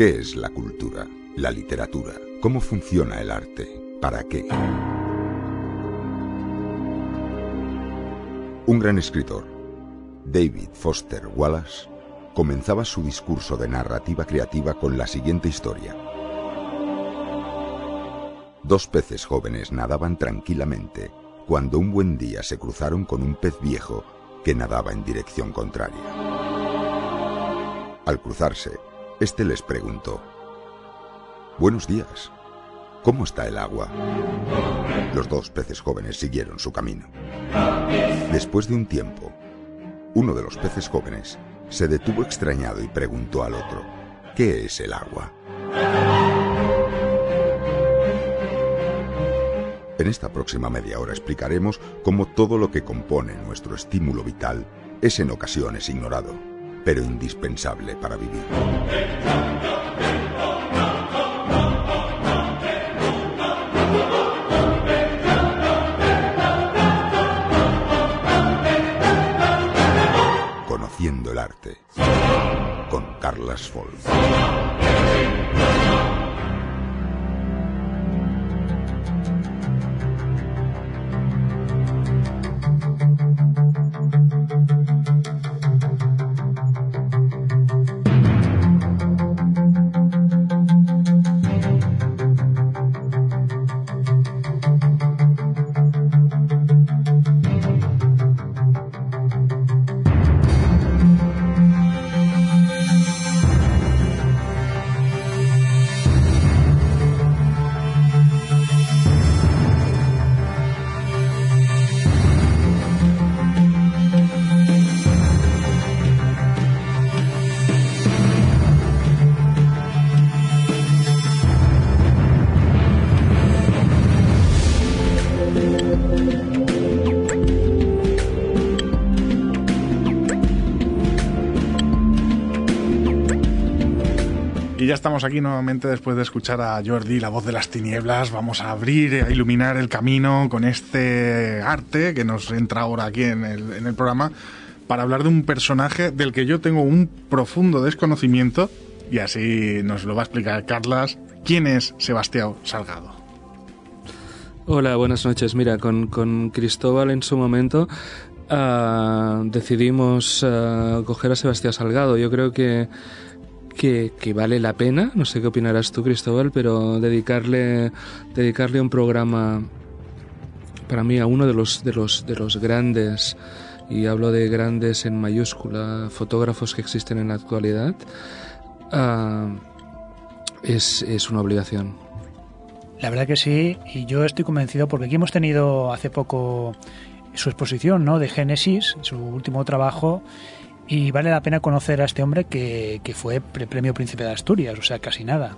¿Qué es la cultura? La literatura. ¿Cómo funciona el arte? ¿Para qué? Un gran escritor, David Foster Wallace, comenzaba su discurso de narrativa creativa con la siguiente historia. Dos peces jóvenes nadaban tranquilamente cuando un buen día se cruzaron con un pez viejo que nadaba en dirección contraria. Al cruzarse, éste les preguntó, Buenos días, ¿cómo está el agua? Los dos peces jóvenes siguieron su camino. Después de un tiempo, uno de los peces jóvenes se detuvo extrañado y preguntó al otro, ¿qué es el agua? En esta próxima media hora explicaremos cómo todo lo que compone nuestro estímulo vital es en ocasiones ignorado, pero indispensable para vivir. Conociendo el arte con Carlas Folk. Ya estamos aquí nuevamente después de escuchar a Jordi, la voz de las tinieblas. Vamos a abrir, a iluminar el camino con este arte que nos entra ahora aquí en el, en el programa para hablar de un personaje del que yo tengo un profundo desconocimiento y así nos lo va a explicar Carlas. ¿Quién es Sebastián Salgado? Hola, buenas noches. Mira, con, con Cristóbal en su momento uh, decidimos uh, coger a Sebastián Salgado. Yo creo que que, vale la pena, no sé qué opinarás tú Cristóbal, pero dedicarle, dedicarle un programa para mí a uno de los, de los, de los grandes, y hablo de grandes en mayúscula, fotógrafos que existen en la actualidad, uh, es, es una obligación. La verdad que sí, y yo estoy convencido porque aquí hemos tenido hace poco su exposición ¿no? de Génesis, su último trabajo, y vale la pena conocer a este hombre que, que fue premio Príncipe de Asturias, o sea, casi nada.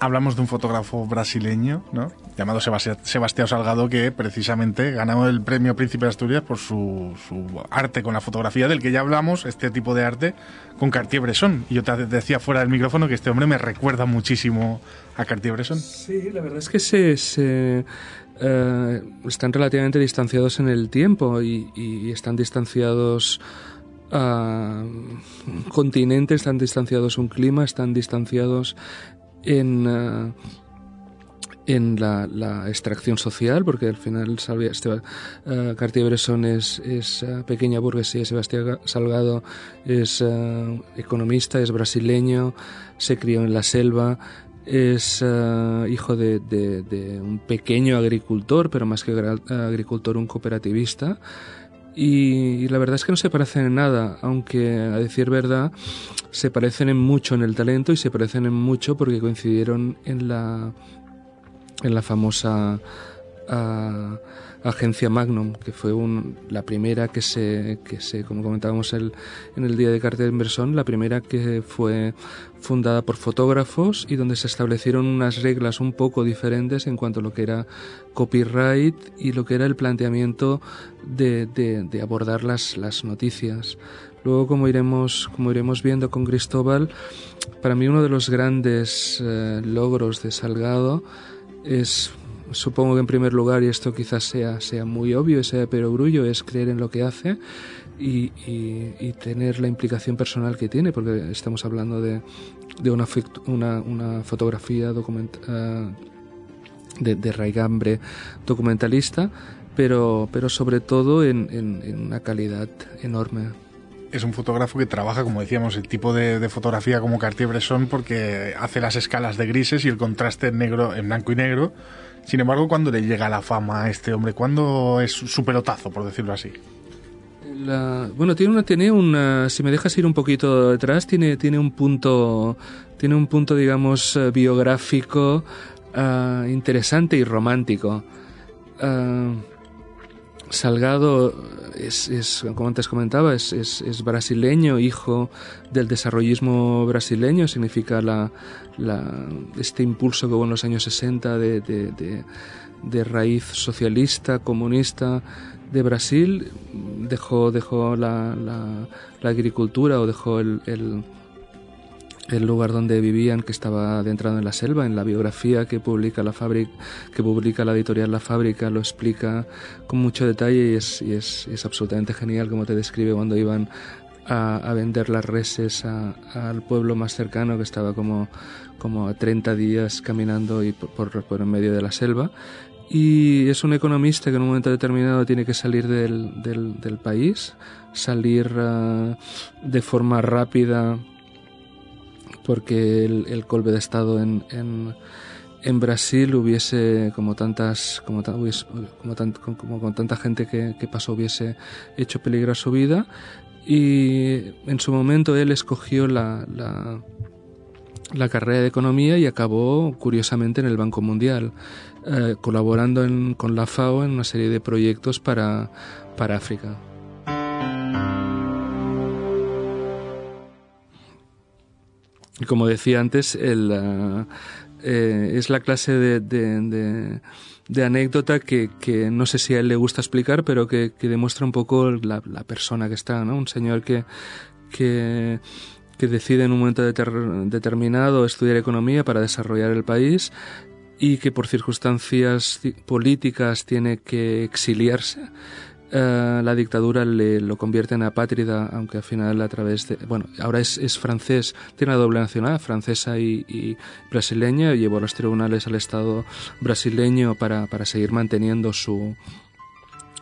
Hablamos de un fotógrafo brasileño, ¿no? llamado Sebastián Salgado, que precisamente ganó el premio Príncipe de Asturias por su, su, arte con la fotografía, del que ya hablamos, este tipo de arte, con Cartier-Bresson. Y yo te decía fuera del micrófono que este hombre me recuerda muchísimo a Cartier-Bresson. Sí, la verdad es que se, se eh, están relativamente distanciados en el tiempo y, están distanciados uh, continentes, están distanciados un clima, están distanciados en, uh, en la, extracción social, porque al final uh, Cartier-Bresson es, es pequeña burguesía, Sebastián Salgado es economista, es brasileño, se crió en la selva, es uh, hijo de, un pequeño agricultor, pero más que agricultor, un cooperativista. Y, la verdad es que no se parecen en nada, aunque a decir verdad, se parecen en mucho en el talento y se parecen en mucho porque coincidieron en la, en la famosa uh, agencia Magnum, que fue la primera que se, que se, como comentábamos el, en el día de Carter Inversón, la primera que fue fundada por fotógrafos y donde se establecieron unas reglas un poco diferentes en cuanto a lo que era copyright y lo que era el planteamiento de, abordar las, las noticias. Luego, como iremos, como iremos viendo con Cristóbal, para mí uno de los grandes eh, logros de Salgado es supongo que en primer lugar, y esto quizás sea, sea muy obvio, ese perogrullo, es creer en lo que hace y, tener la implicación personal que tiene, porque estamos hablando de, de una, una, fotografía documental de, de raigambre documentalista, pero, pero sobre todo en, en, una calidad enorme es un fotógrafo que trabaja, como decíamos, el tipo de, fotografía como Cartier-Bresson porque hace las escalas de grises y el contraste en negro, en blanco y negro. Sin embargo, ¿cuándo le llega la fama a este hombre? ¿Cuándo es su pelotazo, por decirlo así? bueno, tiene una, tiene una, si me dejas ir un poquito detrás, tiene, tiene un punto, tiene un punto, digamos, eh, biográfico Ah, interesante y romántico. Ah, Salgado es, como antes comentaba, es, es, brasileño, hijo del desarrollismo brasileño, significa la, este impulso que hubo en los años 60 de, de, raíz socialista, comunista de Brasil, dejó, dejó la, la, agricultura o dejó el lugar donde vivían, que estaba adentrado en la selva, en la biografía que publica la fábrica, que publica la editorial La Fábrica, lo explica con mucho detalle y es, y es, es absolutamente genial como te describe cuando iban a, a vender las reses al pueblo más cercano que estaba como, como a 30 días caminando y por, por, en medio de la selva. Y es un economista que en un momento determinado tiene que salir del, del, del país, salir uh, de forma rápida porque el, el golpe de Estado en, Brasil hubiese, como tantas, como, como, como con tanta gente que, pasó, hubiese hecho peligrar su vida. Y en su momento él escogió la, la, carrera de economía y acabó, curiosamente, en el Banco Mundial, eh, colaborando en, con la FAO en una serie de proyectos para África. Y como decía antes, el, eh, es la clase de, de, anécdota que, no sé si a él le gusta explicar, pero que, demuestra un poco la, persona que está, ¿no? Un señor que decide en un momento determinado estudiar economía para desarrollar el país y que por circunstancias políticas tiene que exiliarse eh, la dictadura le lo convierte en apátrida, aunque al final a través de... Bueno, ahora es, francés, tiene una doble nacionalidad, francesa y, brasileña, llevó a los tribunales al Estado brasileño para, para seguir manteniendo su,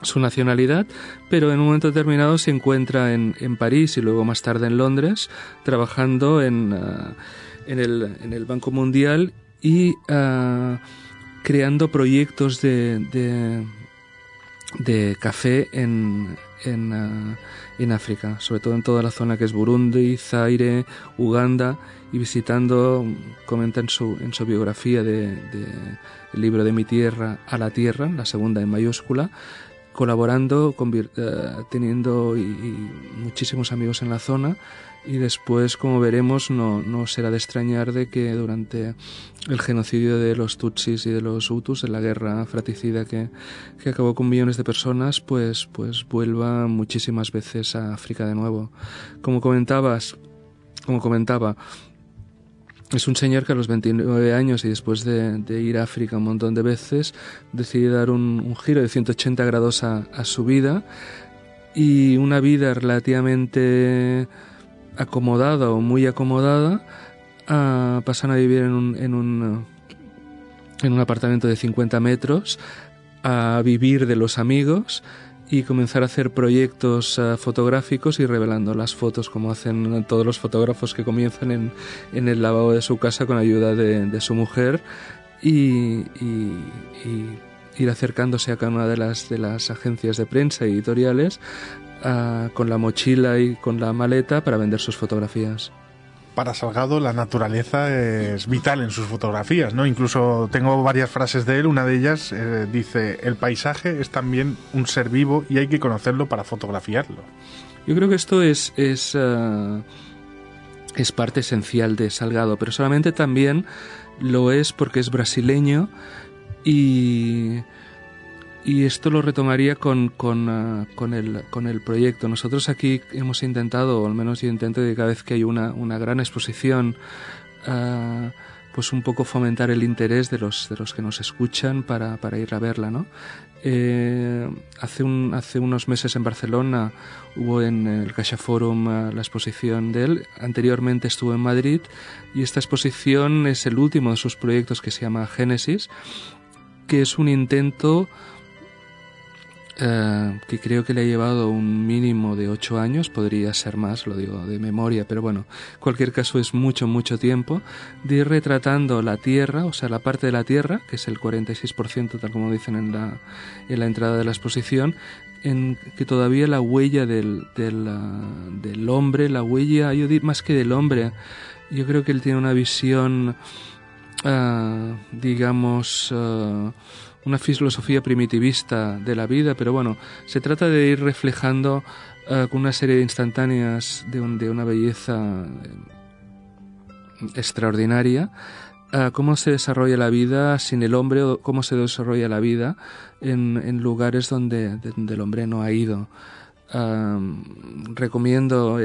su nacionalidad, pero en un momento determinado se encuentra en, en París y luego más tarde en Londres, trabajando en, uh, en, el, en el Banco Mundial y uh, creando proyectos de de café en, en, uh, en, África, sobre todo en toda la zona que es Burundi, Zaire, Uganda, y visitando, comenta en su, en su biografía de, de, el libro de Mi Tierra a la Tierra, la segunda en mayúscula, colaborando, uh, teniendo y muchísimos amigos en la zona, y después, como veremos, no, no será de extrañar de que durante el genocidio de los Tutsis y de los Hutus, en la guerra fratricida que, que acabó con millones de personas, pues, pues vuelva muchísimas veces a África de nuevo. Como comentabas, como comentaba, es un señor que a los 29 años y después de, ir a África un montón de veces, decide dar un, giro de 180 grados a, a su vida y una vida relativamente acomodada o muy acomodada a, pasan a vivir en un, en un, en un apartamento de 50 metros, a vivir de los amigos y comenzar a hacer proyectos uh, fotográficos y revelando las fotos como hacen todos los fotógrafos que comienzan en, en el lavabo de su casa con ayuda de, de su mujer y, ir acercándose a cada una de las, de las agencias de prensa y editoriales con la mochila y con la maleta para vender sus fotografías. Para Salgado la naturaleza es vital en sus fotografías, ¿no? Incluso tengo varias frases de él, una de ellas eh, dice, el paisaje es también un ser vivo y hay que conocerlo para fotografiarlo. Yo creo que esto es, es, uh, es parte esencial de Salgado, pero solamente también lo es porque es brasileño y y esto lo retomaría con, con, uh, con, el, con el proyecto. Nosotros aquí hemos intentado, o al menos yo intento, de cada vez que hay una, una gran exposición uh, pues un poco fomentar el interés de los, de los que nos escuchan para, para ir a verla, ¿no? Eh, hace, un, hace unos meses en Barcelona hubo en el Caixa Forum eh, la exposición de él. Anteriormente estuvo en Madrid y esta exposición es el último de sus proyectos que se llama Génesis, que es un intento eh, que creo que le ha llevado un mínimo de ocho años, podría ser más, lo digo de memoria, pero bueno, en cualquier caso es mucho, mucho tiempo, de ir retratando la Tierra, o sea, la parte de la Tierra, que es el 46%, tal como dicen en la, en la entrada de la exposición, en que todavía la huella del, del, ah, hombre, la huella, yo digo más que del hombre, yo creo que él tiene una visión, uh, digamos, uh, una filosofía primitivista de la vida, pero bueno, se trata de ir reflejando uh, con una serie de instantáneas de, un, de una belleza extraordinaria uh, cómo se desarrolla la vida sin el hombre o cómo se desarrolla la vida en, lugares donde, el hombre no ha ido. Recomiendo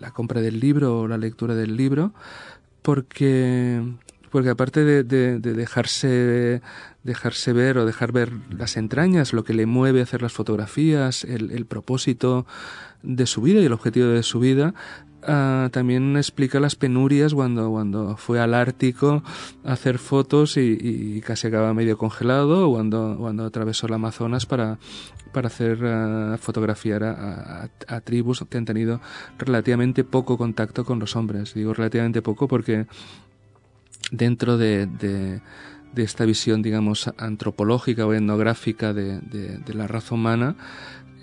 la compra del libro o la lectura del libro porque porque aparte de, de, de, dejarse dejarse ver o dejar ver las entrañas, lo que le mueve a hacer las fotografías, el, propósito de su vida y el objetivo de su vida, uh, también explica las penurias cuando, cuando fue al Ártico a hacer fotos y, casi acaba medio congelado, o cuando, cuando atravesó el Amazonas para, para hacer uh, fotografiar a, a, tribus que han tenido relativamente poco contacto con los hombres. Digo relativamente poco porque dentro de, de, esta visión, digamos, antropológica o etnográfica de, de, la raza humana,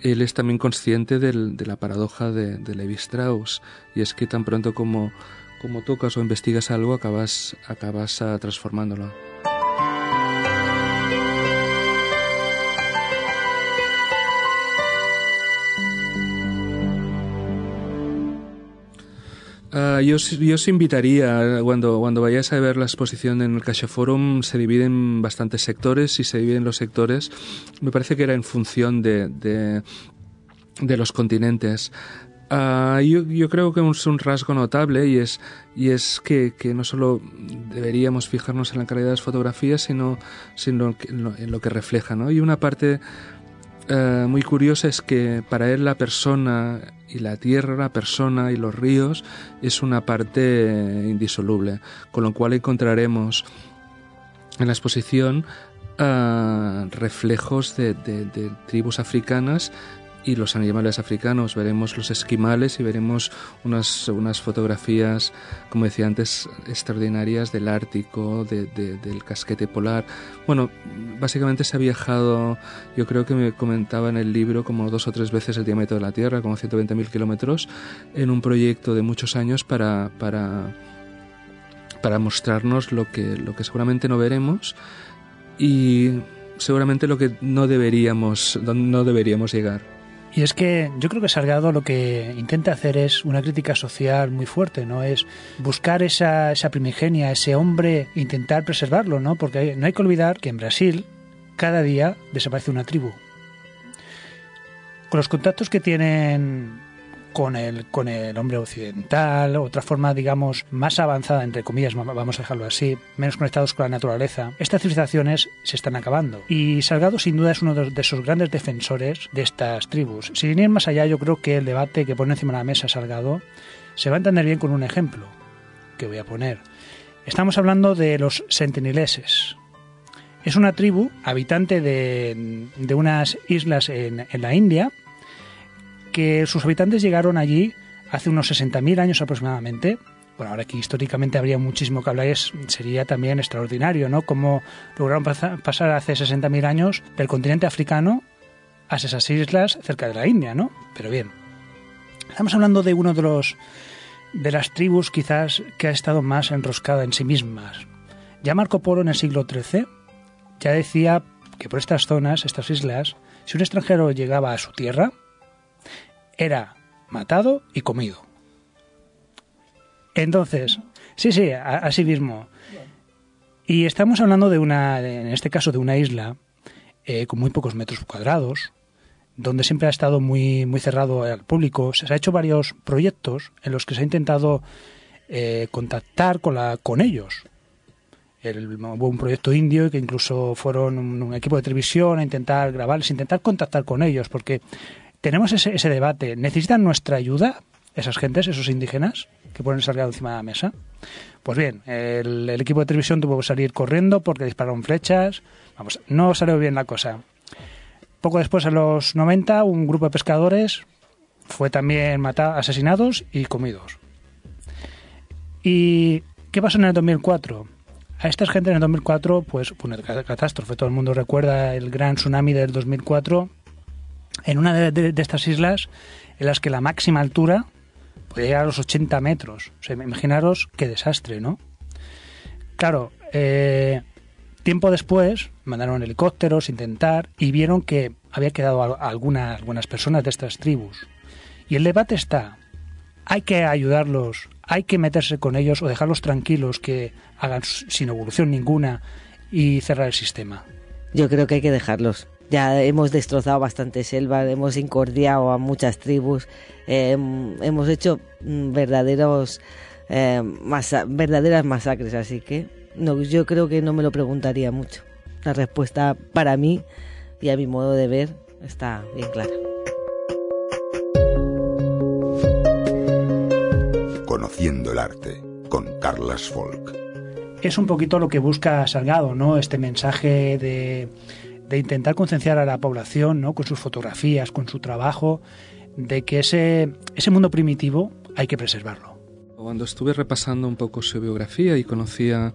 él es también consciente del, de la paradoja de, de Levi Strauss, y es que tan pronto como, como tocas o investigas algo, acabas, acabas uh, transformándolo. Uh, yo, yo, os invitaría, cuando, cuando vayáis a ver la exposición en el Caixa Forum, se dividen en bastantes sectores y se dividen los sectores. Me parece que era en función de, de, de los continentes. Uh, yo, yo, creo que es un rasgo notable y es, y es que, que, no solo deberíamos fijarnos en la calidad de las fotografías, sino, sino en, lo, en lo que refleja. ¿no? Y una parte uh, muy curiosa es que para él la persona y la tierra, la persona y los ríos es una parte indisoluble, con lo cual encontraremos en la exposición uh, reflejos de, tribus africanas y los animales africanos. Veremos los esquimales y veremos unas, unas fotografías, como decía antes, extraordinarias del Ártico, de, de, del casquete polar. Bueno, básicamente se ha viajado, yo creo que me comentaba en el libro, como dos o tres veces el diámetro de la Tierra, como 120.000 kilómetros, en un proyecto de muchos años para, para, para mostrarnos lo que, lo que seguramente no veremos y seguramente lo que no deberíamos, no deberíamos llegar. Y es que yo creo que Salgado lo que intenta hacer es una crítica social muy fuerte, ¿no? Es buscar esa, esa primigenia, ese hombre, intentar preservarlo, ¿no? Porque no hay que olvidar que en Brasil cada día desaparece una tribu. Con los contactos que tienen con el, con el hombre occidental, otra forma, digamos, más avanzada, entre comillas, vamos a dejarlo así, menos conectados con la naturaleza, estas civilizaciones se están acabando. Y Salgado, sin duda, es uno de esos grandes defensores de estas tribus. Sin ir más allá, yo creo que el debate que pone encima de la mesa Salgado se va a entender bien con un ejemplo que voy a poner. Estamos hablando de los sentinileses. Es una tribu habitante de, de unas islas en, en la India, que sus habitantes llegaron allí hace unos 60.000 años aproximadamente. Bueno, ahora que históricamente habría muchísimo que hablar, sería también extraordinario, ¿no? Cómo lograron pasar hace 60.000 años del continente africano a esas islas cerca de la India, ¿no? Pero bien, estamos hablando de uno de los de las tribus quizás que ha estado más enroscada en sí mismas. Ya Marco Polo en el siglo XIII ya decía que por estas zonas, estas islas, si un extranjero llegaba a su tierra, era matado y comido. Entonces, sí, sí, así mismo. Y estamos hablando de una, en este caso, de una isla eh, con muy pocos metros cuadrados, donde siempre ha estado muy, muy cerrado al público. Se han hecho varios proyectos en los que se ha intentado eh, contactar con, la, con ellos. hubo un proyecto indio que incluso fueron un, equipo de televisión a intentar grabarles, intentar contactar con ellos, porque tenemos ese, ese debate. ¿Necesitan nuestra ayuda esas gentes, esos indígenas, que ponen salgado encima de la mesa? Pues bien, el, equipo de televisión tuvo que salir corriendo porque dispararon flechas. Vamos, no salió bien la cosa. Poco después, en los 90, un grupo de pescadores fue también matado, asesinados y comidos. ¿Y qué pasó en el 2004? A estas gente en el 2004, pues, una catástrofe. Todo el mundo recuerda el gran tsunami del 2004 en una de, estas islas en las que la máxima altura podía llegar a los 80 metros. O sea, imaginaros qué desastre, ¿no? Claro, eh, tiempo después mandaron helicópteros, intentar, y vieron que había quedado algunas, algunas personas de estas tribus. Y el debate está, hay que ayudarlos, hay que meterse con ellos o dejarlos tranquilos que hagan sin evolución ninguna y cerrar el sistema. Yo creo que hay que dejarlos. Ya hemos destrozado bastante selva, hemos incordiado a muchas tribus, eh, hemos hecho mm, verdaderos eh, verdaderas masacres, así que no, yo creo que no me lo preguntaría mucho. La respuesta para mí y a mi modo de ver está bien clara. Conociendo el arte con Carlas Folk. Es un poquito lo que busca Salgado, ¿no? Este mensaje de, de intentar concienciar a la población, ¿no? Con sus fotografías, con su trabajo, de que ese, ese mundo primitivo hay que preservarlo. Cuando estuve repasando un poco su biografía y conocía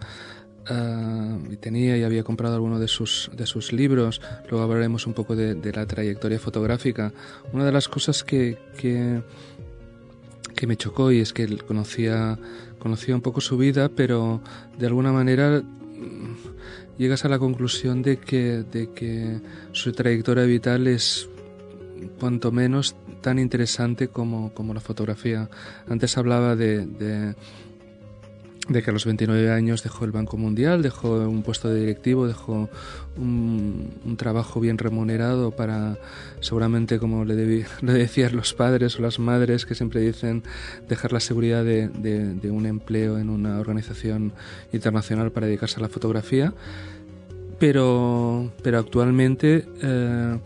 uh, y tenía y había comprado alguno de sus, de sus libros, luego hablaremos un poco de, la trayectoria fotográfica, una de las cosas que, que me chocó y es que conocía, conocía un poco su vida, pero de alguna manera llegas a la conclusión de que, de que su trayectoria vital es cuanto menos tan interesante como, como la fotografía. Antes hablaba de, de de que a los 29 años dejó el Banco Mundial, dejó un puesto de directivo, dejó un, trabajo bien remunerado para, seguramente como le, decían los padres o las madres que siempre dicen, dejar la seguridad de, un empleo en una organización internacional para dedicarse a la fotografía. Pero, pero actualmente... Eh,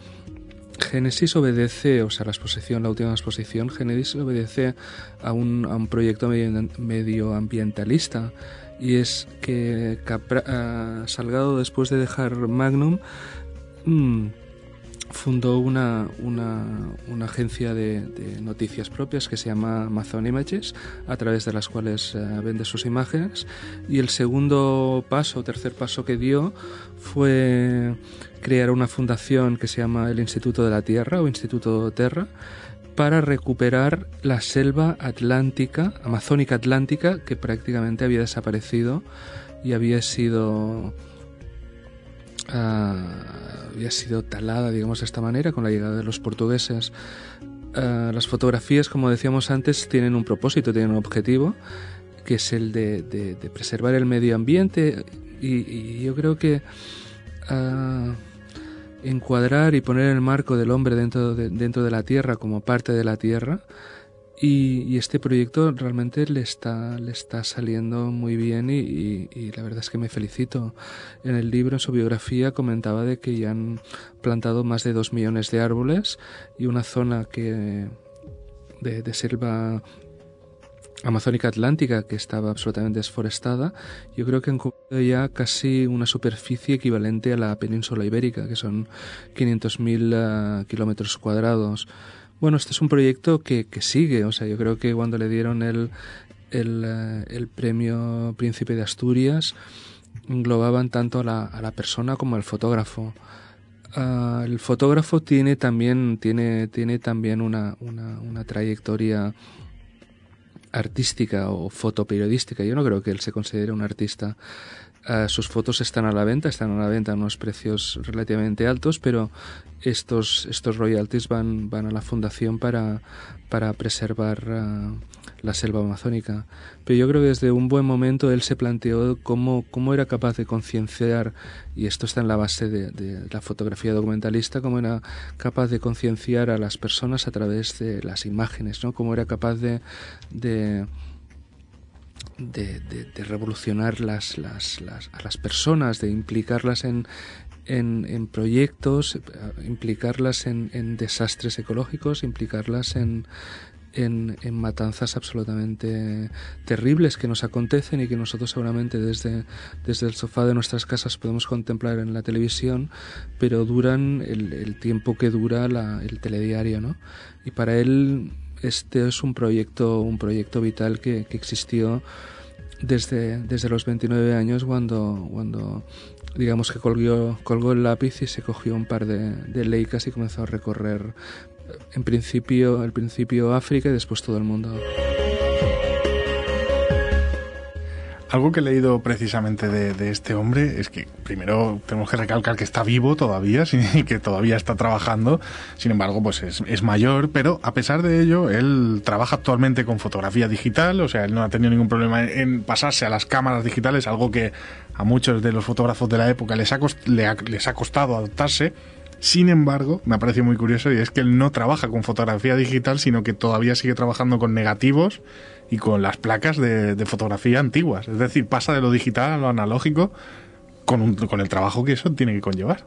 Génesis obedece, o sea, la exposición, la última exposición, Génesis obedece a un, a un proyecto medioambientalista y es que Capra, Salgado, después de dejar Magnum, mm, fundó una, una, una agencia de, de, noticias propias que se llama Amazon Images, a través de las cuales eh, vende sus imágenes. Y el segundo paso, tercer paso que dio, fue crear una fundación que se llama el Instituto de la Tierra o Instituto Terra para recuperar la selva atlántica, amazónica atlántica, que prácticamente había desaparecido y había sido uh, había sido talada, digamos de esta manera, con la llegada de los portugueses. Uh, las fotografías, como decíamos antes, tienen un propósito, tienen un objetivo, que es el de preservar el medio ambiente y, y yo creo que uh, encuadrar y poner el marco del hombre dentro de, dentro de la Tierra como parte de la Tierra. Y, este proyecto realmente le está, le está saliendo muy bien y, la verdad es que me felicito. En el libro, en su biografía, comentaba de que ya han plantado más de dos millones de árboles y una zona que de, de selva amazónica atlántica que estaba absolutamente desforestada, yo creo que han cubierto ya casi una superficie equivalente a la península ibérica, que son 500.000 uh, kilómetros cuadrados. Bueno, este es un proyecto que, sigue, o sea, yo creo que cuando le dieron el, uh, el premio Príncipe de Asturias, englobaban tanto a la, a la persona como al fotógrafo. Uh, el fotógrafo tiene también, tiene, tiene también una, una trayectoria artística o fotoperiodística. Yo no creo que él se considere un artista. Uh, sus fotos están a la venta, están a la venta a unos precios relativamente altos, pero estos, estos royalties van, van a la fundación para, para preservar uh, la selva amazónica. Pero yo creo que desde un buen momento él se planteó cómo, cómo era capaz de concienciar, y esto está en la base de, de la fotografía documentalista, cómo era capaz de concienciar a las personas a través de las imágenes, ¿no? cómo era capaz de, de de, revolucionar las, las, las, a las personas, de implicarlas en, en, proyectos, implicarlas en, desastres ecológicos, implicarlas en, en, matanzas absolutamente terribles que nos acontecen y que nosotros seguramente desde, desde el sofá de nuestras casas podemos contemplar en la televisión, pero duran el, tiempo que dura el telediario, ¿no? Y para él este es un proyecto, un proyecto vital que, existió desde, desde los 29 años cuando, cuando digamos que colgó, colgó el lápiz y se cogió un par de, de leicas y comenzó a recorrer en principio, el principio África y después todo el mundo. Algo que he leído precisamente de, este hombre es que primero tenemos que recalcar que está vivo todavía y que todavía está trabajando. Sin embargo, pues es, es, mayor, pero a pesar de ello, él trabaja actualmente con fotografía digital, o sea, él no ha tenido ningún problema en pasarse a las cámaras digitales, algo que a muchos de los fotógrafos de la época les ha, les ha costado adaptarse. Sin embargo, me ha parecido muy curioso y es que él no trabaja con fotografía digital, sino que todavía sigue trabajando con negativos y con las placas de, fotografía antiguas. Es decir, pasa de lo digital a lo analógico con, con el trabajo que eso tiene que conllevar.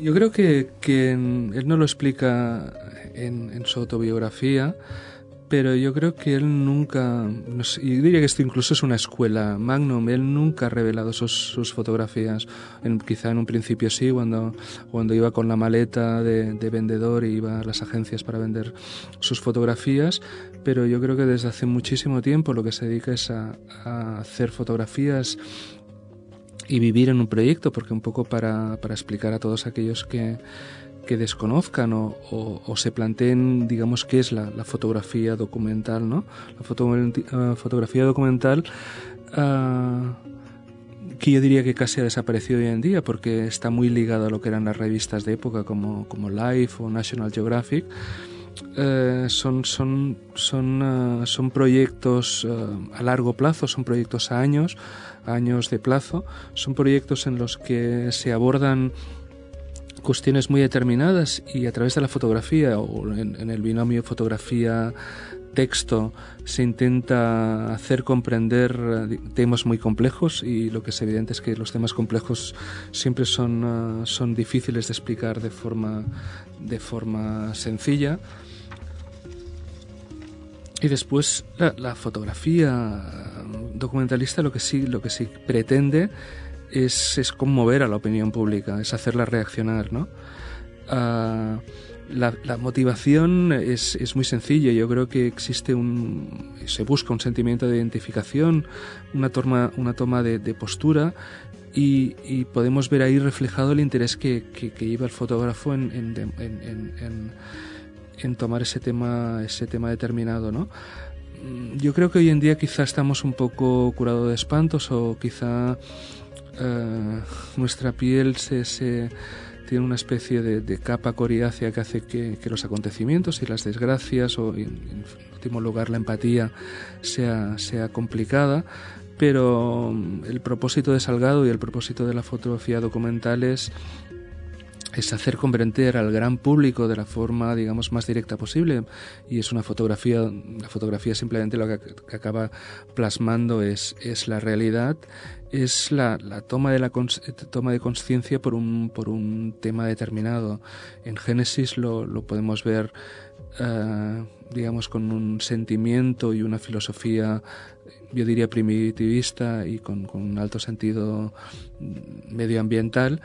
Yo creo que, él no lo explica en, en su autobiografía, pero yo creo que él nunca, y diría que esto incluso es una escuela Magnum, él nunca ha revelado sus, fotografías, en, quizá en un principio sí, cuando, cuando iba con la maleta de, vendedor y iba a las agencias para vender sus fotografías, pero yo creo que desde hace muchísimo tiempo lo que se dedica es a, a hacer fotografías y vivir en un proyecto, porque un poco para, para explicar a todos aquellos que que desconozcan o, se planteen, digamos, qué es la, fotografía documental, ¿no? La eh, fotografía documental ah, que yo diría que casi ha desaparecido hoy en día porque está muy ligado a lo que eran las revistas de época como, como Life o National Geographic. Eh, son, son, son, ah, son proyectos ah, a largo plazo, son proyectos a años, años de plazo, son proyectos en los que se abordan cuestiones muy determinadas y a través de la fotografía o en, el binomio fotografía-texto se intenta hacer comprender eh, temas muy complejos y lo que es evidente es que los temas complejos siempre son, eh, son difíciles de explicar de forma, de forma sencilla. Y después la, fotografía documentalista lo que sí, lo que sí pretende es, es conmover a la opinión pública, es hacerla reaccionar, ¿no? Ah, la, la, motivación es, es, muy sencilla. Yo creo que existe un. se busca un sentimiento de identificación, una toma, una toma de, postura, y, y, podemos ver ahí reflejado el interés que, que, lleva el fotógrafo en, en, en, en, tomar ese tema, ese tema determinado, ¿no? Yo creo que hoy en día quizá estamos un poco curados de espantos o quizá eh, nuestra piel se, se, tiene una especie de, capa coriácea que hace que, los acontecimientos y las desgracias o en, último lugar la empatía sea, sea complicada pero mm, el propósito de Salgado y el propósito de la fotografía documental es es hacer comprender al gran público de la forma, digamos, más directa posible. Y es una fotografía, la fotografía simplemente lo que, acaba plasmando es, es la realidad, es la, la toma de la toma de conciencia por un, por un tema determinado. En Génesis lo, lo podemos ver, uh, digamos, con un sentimiento y una filosofía, yo diría primitivista y con, con un alto sentido medioambiental,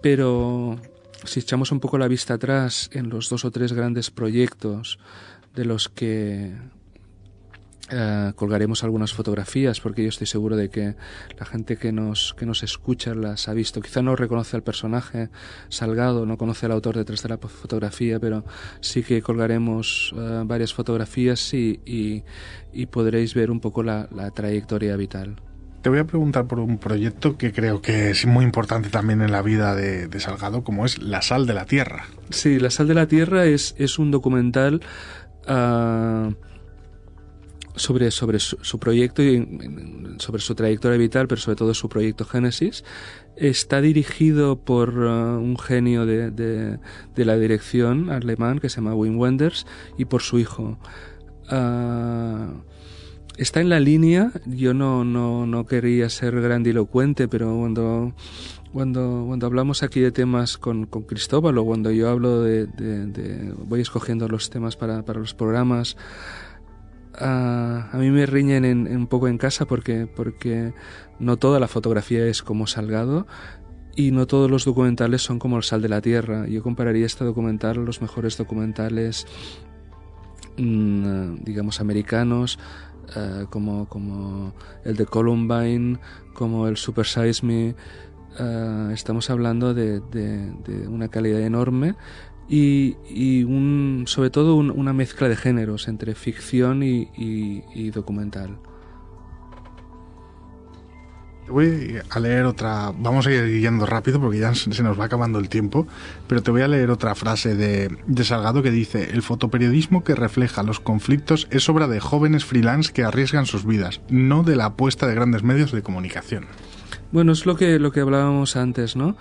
pero si echamos un poco la vista atrás en los dos o tres grandes proyectos de los que eh, colgaremos algunas fotografías porque yo estoy seguro de que la gente que nos, que nos escucha las ha visto. Quizá no reconoce al personaje Salgado, no conoce al autor detrás de la fotografía, pero sí que colgaremos eh, varias fotografías y, y, podréis ver un poco la trayectoria vital. Te voy a preguntar por un proyecto que creo que es muy importante también en la vida de, Salgado, como es La Sal de la Tierra. Sí, La Sal de la Tierra es, es un documental uh, sobre, sobre su, proyecto y sobre su trayectoria vital, pero sobre todo su proyecto Génesis. Está dirigido por uh, un genio de, de, de, la dirección alemán que se llama Wim Wenders y por su hijo. Uh, está en la línea. Yo no, no, no quería ser grandilocuente, pero cuando, cuando, cuando hablamos aquí de temas con, con Cristóbal o cuando yo hablo de, voy escogiendo los temas para, para los programas, a, a mí me riñen en, un poco en casa porque, porque no toda la fotografía es como Salgado y no todos los documentales son como el sal de la tierra. Yo compararía este documental a los mejores documentales, mm, digamos, americanos, eh, como, como el de Columbine, como el Super Size Me. Eh, estamos hablando de, de, una calidad enorme y, y un, sobre todo una mezcla de géneros entre ficción y, y documental. Voy a leer otra, vamos a ir yendo rápido porque ya se nos va acabando el tiempo, pero te voy a leer otra frase de, de Salgado que dice, el fotoperiodismo que refleja los conflictos es obra de jóvenes freelance que arriesgan sus vidas, no de la apuesta de grandes medios de comunicación. Bueno, es lo que, lo que hablábamos antes, ¿no?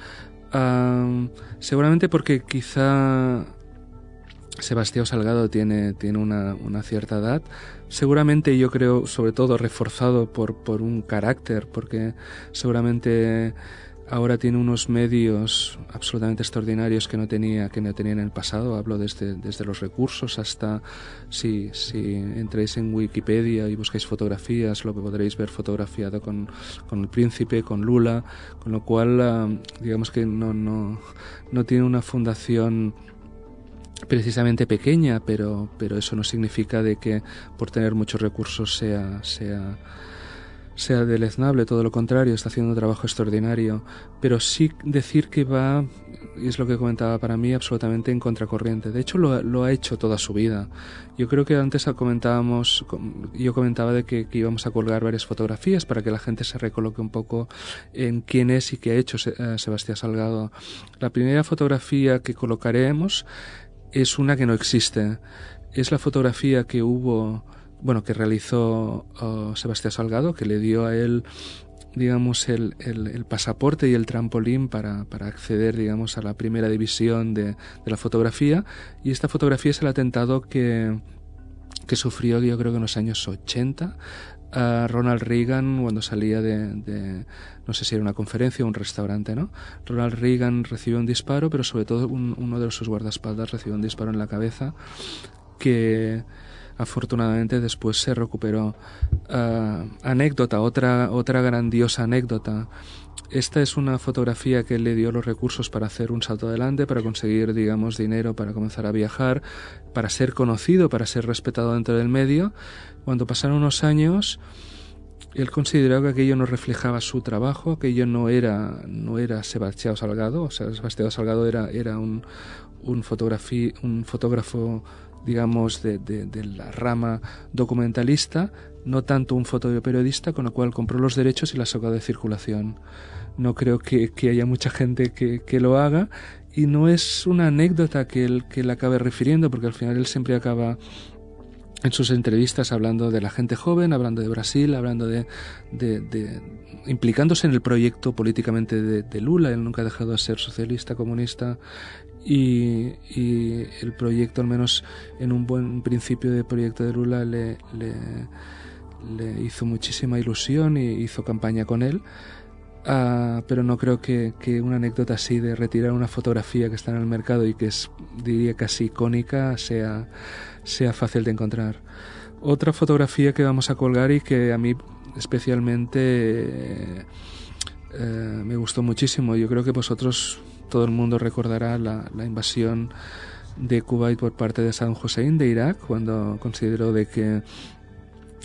seguramente porque quizá Sebastián Salgado tiene, tiene una, una, cierta edad, seguramente yo creo, sobre todo reforzado por, por un carácter, porque seguramente ahora tiene unos medios absolutamente extraordinarios que no tenía que no tenía en el pasado. Hablo desde, desde los recursos hasta si, si entréis en Wikipedia y buscáis fotografías lo podréis ver fotografiado con, con el príncipe con Lula con lo cual ah, digamos que no, no, no tiene una fundación precisamente pequeña, pero, pero eso no significa de que por tener muchos recursos sea, sea, sea deleznable, todo lo contrario, está haciendo un trabajo extraordinario, pero sí decir que va, y es lo que comentaba para mí, absolutamente en contracorriente. De hecho, lo, ha hecho toda su vida. Yo creo que antes comentábamos, yo comentaba de que, íbamos a colgar varias fotografías para que la gente se recoloque un poco en quién es y qué ha hecho eh, Sebastián Salgado. La primera fotografía que colocaremos es una que no existe. Es la fotografía que hubo, bueno, que realizó uh, Sebastián Salgado, que le dio a él, digamos, el, el, pasaporte y el trampolín para, para, acceder, digamos, a la primera división de, de, la fotografía. Y esta fotografía es el atentado que, que sufrió, yo creo que en los años 80, a Ronald Reagan cuando salía de, no sé si era una conferencia o un restaurante, ¿no? Ronald Reagan recibió un disparo, pero sobre todo uno de sus guardaespaldas recibió un disparo en la cabeza que afortunadamente después se recuperó. Ah, anécdota, otra, otra grandiosa anécdota. Esta es una fotografía que le dio los recursos para hacer un salto adelante, para conseguir, digamos, dinero, para comenzar a viajar, para ser conocido, para ser respetado dentro del medio. Cuando pasaron unos años, él consideró que aquello no reflejaba su trabajo, aquello no era, no era Sebastián Salgado, o sea, Sebastián Salgado era, era un, un fotógrafo, digamos, de, de, la rama documentalista, no tanto un fotoperiodista, con lo cual compró los derechos y la sacó de circulación. No creo que, que haya mucha gente que, que, lo haga y no es una anécdota que él, que él acabe refiriendo, porque al final él siempre acaba en sus entrevistas hablando de la gente joven, hablando de Brasil, hablando de, implicándose en el proyecto políticamente de, Lula. Él nunca ha dejado de ser socialista, comunista y, el proyecto, al menos en un buen principio de proyecto de Lula, le, hizo muchísima ilusión y hizo campaña con él. Uh, pero no creo que, una anécdota así de retirar una fotografía que está en el mercado y que es, diría, casi icónica sea sea fácil de encontrar. Otra fotografía que vamos a colgar y que a mí especialmente eh, me gustó muchísimo, yo creo que vosotros, todo el mundo recordará la, invasión de Kuwait por parte de Saddam Hussein de Irak, cuando consideró de que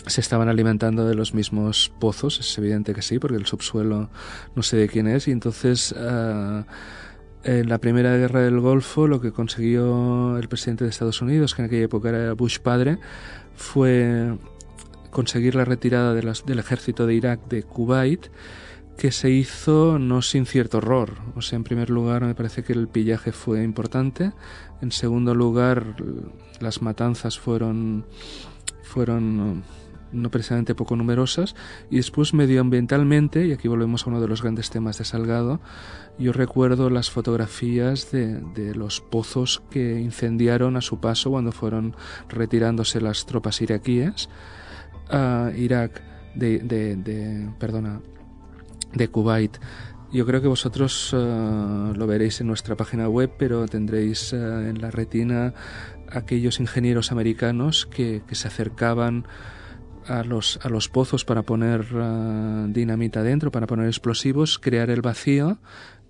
se estaban alimentando de los mismos pozos, es evidente que sí, porque el subsuelo no sé de quién es, y entonces... Eh, en la primera guerra del Golfo lo que consiguió el presidente de Estados Unidos, que en aquella época era Bush padre, fue conseguir la retirada del ejército de Irak de Kuwait, que se hizo no sin cierto horror. O sea, en primer lugar me parece que el pillaje fue importante, en segundo lugar las matanzas fueron fueron no precisamente poco numerosas, y después medioambientalmente, y aquí volvemos a uno de los grandes temas de Salgado, yo recuerdo las fotografías de, de los pozos que incendiaron a su paso cuando fueron retirándose las tropas iraquíes. Irak, de, de, perdona, de Kuwait. Yo creo que vosotros lo veréis en nuestra página web, pero tendréis en la retina aquellos ingenieros americanos que, que se acercaban a los, a los pozos para poner uh, dinamita dentro, para poner explosivos, crear el vacío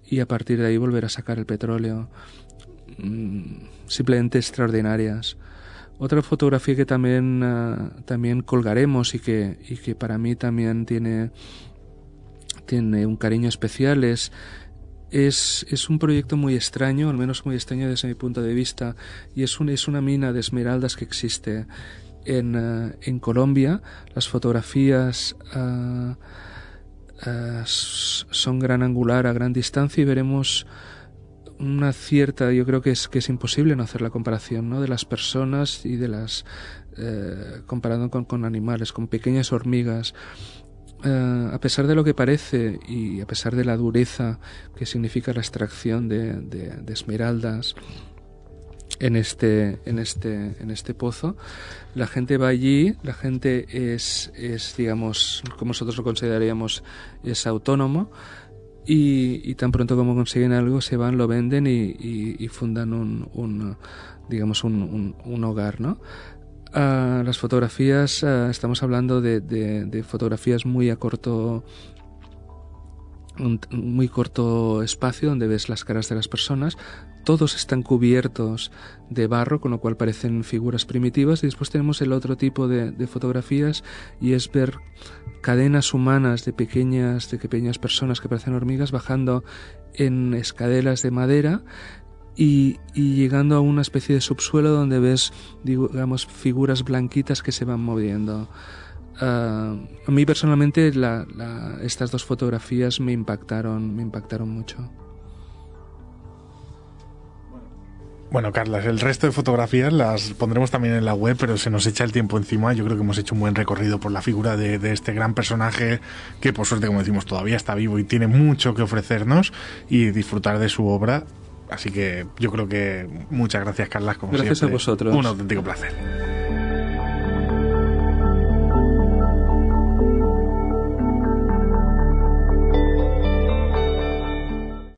y a partir de ahí volver a sacar el petróleo. Mm, simplemente extraordinarias. Otra fotografía que también, uh, también colgaremos y que, y que para mí también tiene, tiene un cariño especial es, es, es, un proyecto muy extraño, al menos muy extraño desde mi punto de vista, y es, un, es una mina de esmeraldas que existe en, uh, en Colombia. Las fotografías uh, son gran angular a gran distancia y veremos una cierta, yo creo que es, que es imposible no hacer la comparación ¿no? de las personas y de las, eh, comparando con, con, animales, con pequeñas hormigas. A pesar de lo que parece y a pesar de la dureza que significa la extracción de, de, de esmeraldas, en este, en este, en este pozo. La gente va allí, la gente es, es digamos, como nosotros lo consideraríamos, es autónomo. Y, y, tan pronto como consiguen algo se van, lo venden y, y, y fundan un, un, digamos un, un, un hogar, ¿no? Uh, las fotografías, uh, estamos hablando de, de, de, fotografías muy a corto un muy corto espacio donde ves las caras de las personas, todos están cubiertos de barro, con lo cual parecen figuras primitivas. Y después tenemos el otro tipo de, fotografías y es ver cadenas humanas de pequeñas, de pequeñas personas que parecen hormigas bajando en escadelas de madera y, llegando a una especie de subsuelo donde ves, digamos, figuras blanquitas que se van moviendo. Uh, a mí personalmente la, la, estas dos fotografías me impactaron, me impactaron mucho. Bueno, Carlas, el resto de fotografías las pondremos también en la web, pero se nos echa el tiempo encima. Yo creo que hemos hecho un buen recorrido por la figura de, de, este gran personaje que, por suerte, como decimos, todavía está vivo y tiene mucho que ofrecernos y disfrutar de su obra. Así que yo creo que muchas gracias, Carlas. Como gracias siempre, a vosotros. Un auténtico placer.